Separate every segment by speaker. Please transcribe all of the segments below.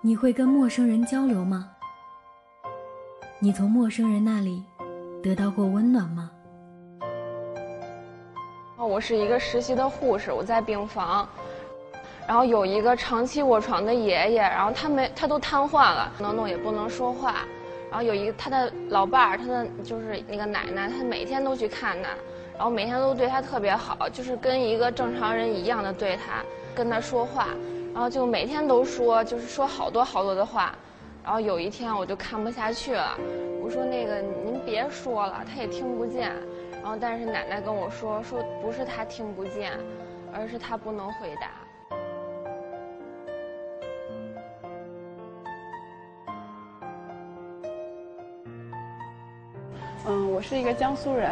Speaker 1: 你会跟陌生人交流吗？你从陌生人那里得到过温暖吗？
Speaker 2: 哦我是一个实习的护士，我在病房，然后有一个长期卧床的爷爷，然后他没他都瘫痪了，不能动也不能说话，然后有一个他的老伴儿，他的就是那个奶奶，他每天都去看他，然后每天都对他特别好，就是跟一个正常人一样的对他，跟他说话，然后就每天都说，就是说好多好多的话。然后有一天我就看不下去了，我说那个您别说了，他也听不见。然后但是奶奶跟我说说不是他听不见，而是他不能回答。
Speaker 3: 嗯，我是一个江苏人，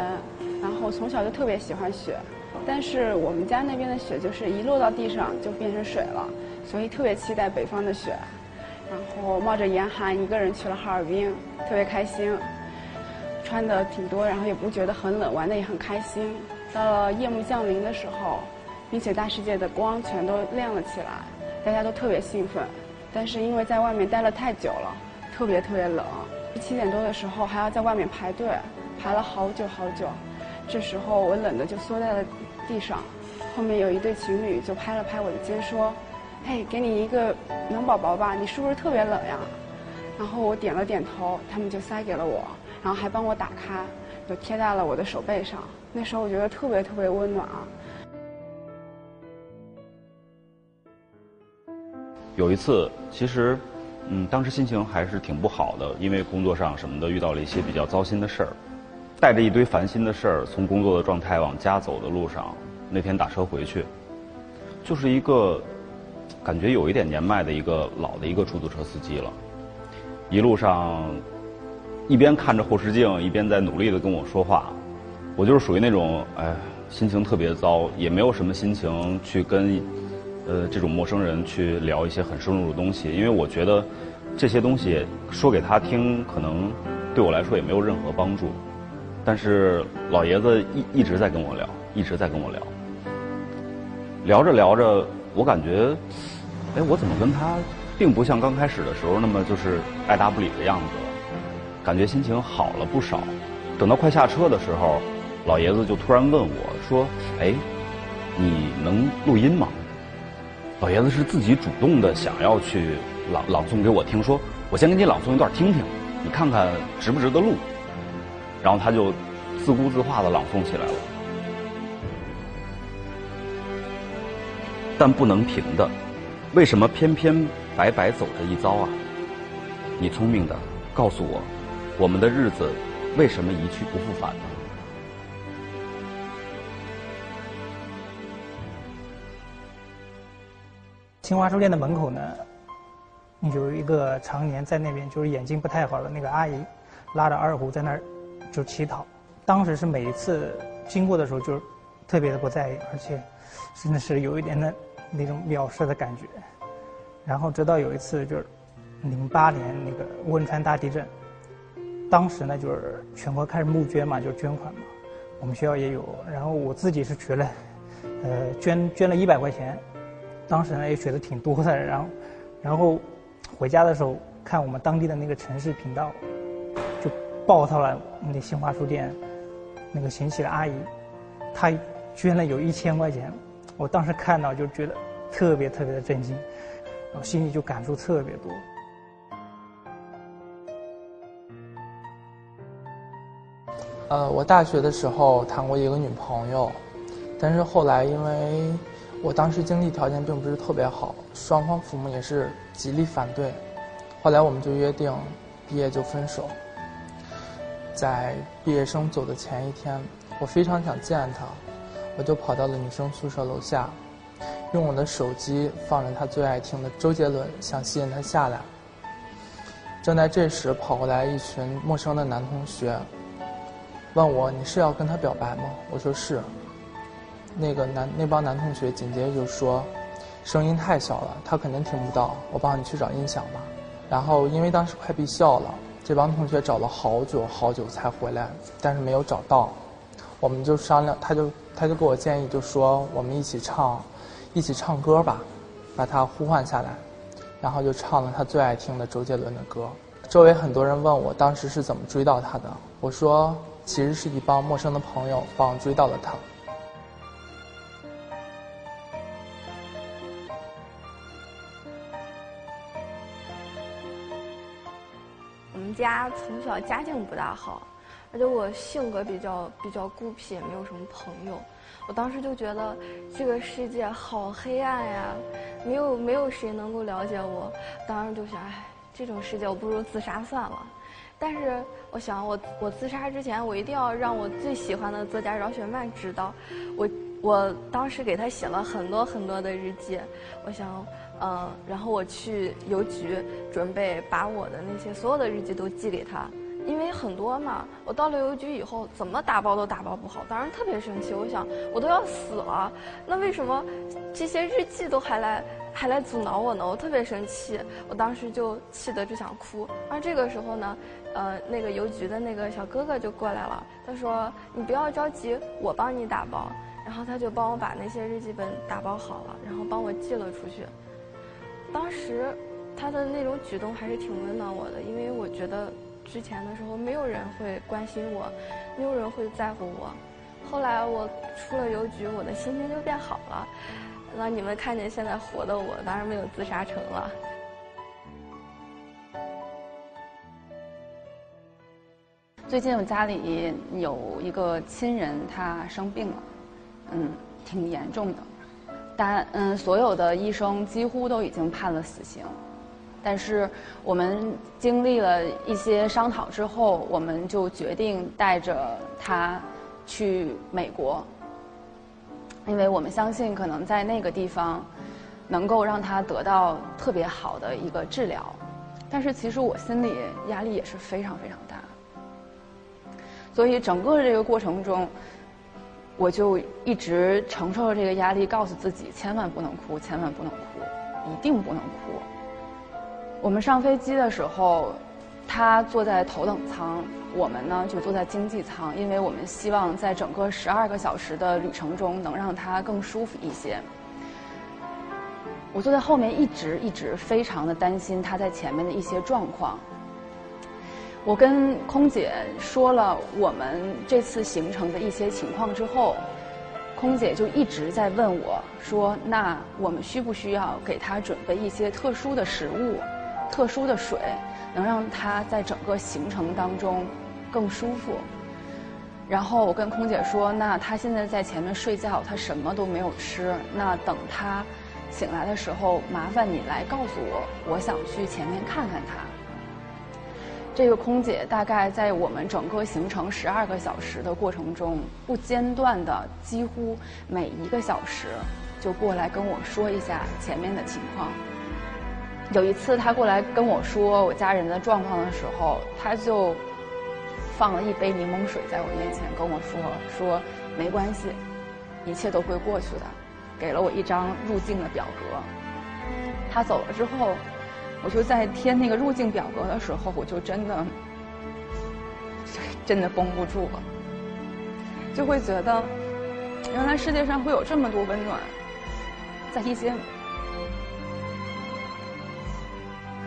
Speaker 3: 然后从小就特别喜欢雪，但是我们家那边的雪就是一落到地上就变成水了，所以特别期待北方的雪。然后冒着严寒一个人去了哈尔滨，特别开心，穿的挺多，然后也不觉得很冷，玩的也很开心。到了夜幕降临的时候，冰雪大世界的光全都亮了起来，大家都特别兴奋。但是因为在外面待了太久了，特别特别冷。七点多的时候还要在外面排队，排了好久好久。这时候我冷的就缩在了地上，后面有一对情侣就拍了拍我的肩说。嘿，给你一个暖宝宝吧，你是不是特别冷呀？然后我点了点头，他们就塞给了我，然后还帮我打开，就贴在了我的手背上。那时候我觉得特别特别温暖啊。
Speaker 4: 有一次，其实，嗯，当时心情还是挺不好的，因为工作上什么的遇到了一些比较糟心的事儿，带着一堆烦心的事儿，从工作的状态往家走的路上，那天打车回去，就是一个。感觉有一点年迈的一个老的一个出租车司机了，一路上一边看着后视镜，一边在努力的跟我说话。我就是属于那种，哎，心情特别糟，也没有什么心情去跟呃这种陌生人去聊一些很深入的东西，因为我觉得这些东西说给他听，可能对我来说也没有任何帮助。但是老爷子一一直在跟我聊，一直在跟我聊，聊着聊着，我感觉。哎，我怎么跟他并不像刚开始的时候那么就是爱答不理的样子了？感觉心情好了不少。等到快下车的时候，老爷子就突然问我说：“哎，你能录音吗？”老爷子是自己主动的想要去朗朗诵给我听，说：“我先给你朗诵一段听听，你看看值不值得录。”然后他就自顾自话的朗诵起来了，但不能停的。为什么偏偏白白走这一遭啊？你聪明的，告诉我，我们的日子为什么一去不复返呢？
Speaker 5: 新华书店的门口呢，有一个常年在那边就是眼睛不太好的那个阿姨，拉着二胡在那儿就乞讨。当时是每一次经过的时候，就是特别的不在意，而且真的是有一点的。那种藐视的感觉，然后直到有一次就是零八年那个汶川大地震，当时呢就是全国开始募捐嘛，就是捐款嘛，我们学校也有，然后我自己是取了，呃，捐捐了一百块钱，当时呢也取的挺多的，然后，然后回家的时候看我们当地的那个城市频道，报道了那新华书店那个贤喜的阿姨，她捐了有一千块钱。我当时看到就觉得特别特别的震惊，我心里就感触特别多。
Speaker 6: 呃，我大学的时候谈过一个女朋友，但是后来因为我当时经济条件并不是特别好，双方父母也是极力反对，后来我们就约定毕业就分手。在毕业生走的前一天，我非常想见她。我就跑到了女生宿舍楼下，用我的手机放着她最爱听的周杰伦，想吸引她下来。正在这时，跑过来一群陌生的男同学，问我：“你是要跟他表白吗？”我说：“是。”那个男那帮男同学紧接着就说：“声音太小了，他肯定听不到，我帮你去找音响吧。”然后因为当时快闭校了，这帮同学找了好久好久才回来，但是没有找到。我们就商量，他就他就给我建议，就说我们一起唱，一起唱歌吧，把他呼唤下来。然后就唱了他最爱听的周杰伦的歌。周围很多人问我当时是怎么追到他的，我说其实是一帮陌生的朋友帮我追到了他。
Speaker 2: 我们家从小家境不大好，而且我性格比较比较孤僻，也没有什么朋友。我当时就觉得这个世界好黑暗呀，没有没有谁能够了解我。当时就想，哎，这种世界我不如自杀算了。但是我想，我我自杀之前，我一定要让我最喜欢的作家饶雪漫知道。我我当时给他写了很多很多的日记。我想。嗯，然后我去邮局，准备把我的那些所有的日记都寄给他，因为很多嘛。我到了邮局以后，怎么打包都打包不好，当时特别生气。我想，我都要死了，那为什么这些日记都还来还来阻挠我呢？我特别生气，我当时就气得就想哭。而这个时候呢，呃，那个邮局的那个小哥哥就过来了，他说：“你不要着急，我帮你打包。”然后他就帮我把那些日记本打包好了，然后帮我寄了出去。当时，他的那种举动还是挺温暖我的，因为我觉得之前的时候没有人会关心我，没有人会在乎我。后来我出了邮局，我的心情就变好了。那你们看见现在活的我，当然没有自杀成了。
Speaker 7: 最近我家里有一个亲人，他生病了，嗯，挺严重的。但嗯，所有的医生几乎都已经判了死刑，但是我们经历了一些商讨之后，我们就决定带着他去美国，因为我们相信可能在那个地方能够让他得到特别好的一个治疗。但是其实我心里压力也是非常非常大，所以整个这个过程中。我就一直承受着这个压力，告诉自己千万不能哭，千万不能哭，一定不能哭。我们上飞机的时候，他坐在头等舱，我们呢就坐在经济舱，因为我们希望在整个十二个小时的旅程中能让他更舒服一些。我坐在后面，一直一直非常的担心他在前面的一些状况。我跟空姐说了我们这次行程的一些情况之后，空姐就一直在问我说：“那我们需不需要给他准备一些特殊的食物、特殊的水，能让他在整个行程当中更舒服？”然后我跟空姐说：“那他现在在前面睡觉，他什么都没有吃。那等他醒来的时候，麻烦你来告诉我，我想去前面看看他。”这个空姐大概在我们整个行程十二个小时的过程中，不间断的，几乎每一个小时就过来跟我说一下前面的情况。有一次，她过来跟我说我家人的状况的时候，她就放了一杯柠檬水在我面前跟我说：“说没关系，一切都会过去的。”给了我一张入境的表格。他走了之后。我就在填那个入境表格的时候，我就真的，真的绷不住了，就会觉得，原来世界上会有这么多温暖，在一些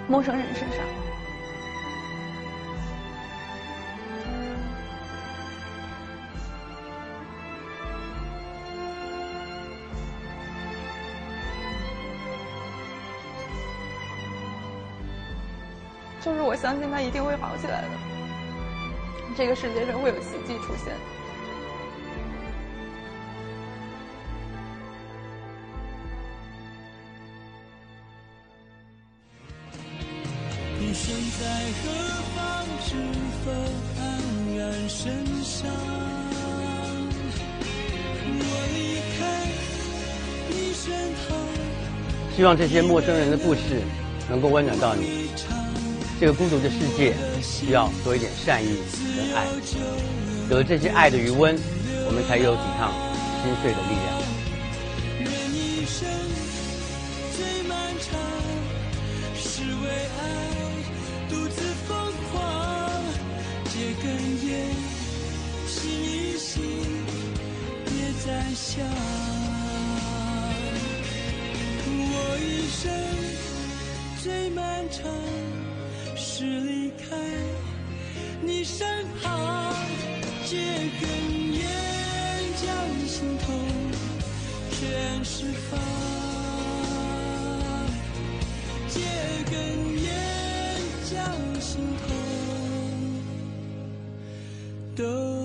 Speaker 7: 陌生人身上。就是我相信他一定会好起来的，这个世界上会有奇迹出现。你身在何方？知否黯然神伤？我离开你身旁。希望这些陌生人的故事能够温暖到你。这个孤独的世界需要多一点善意跟爱，有了这些爱的余温，我们才有抵抗心碎的力量。想我一生。
Speaker 5: 最漫长是离开你身旁，借根烟将心痛全释放，借根烟将心痛都。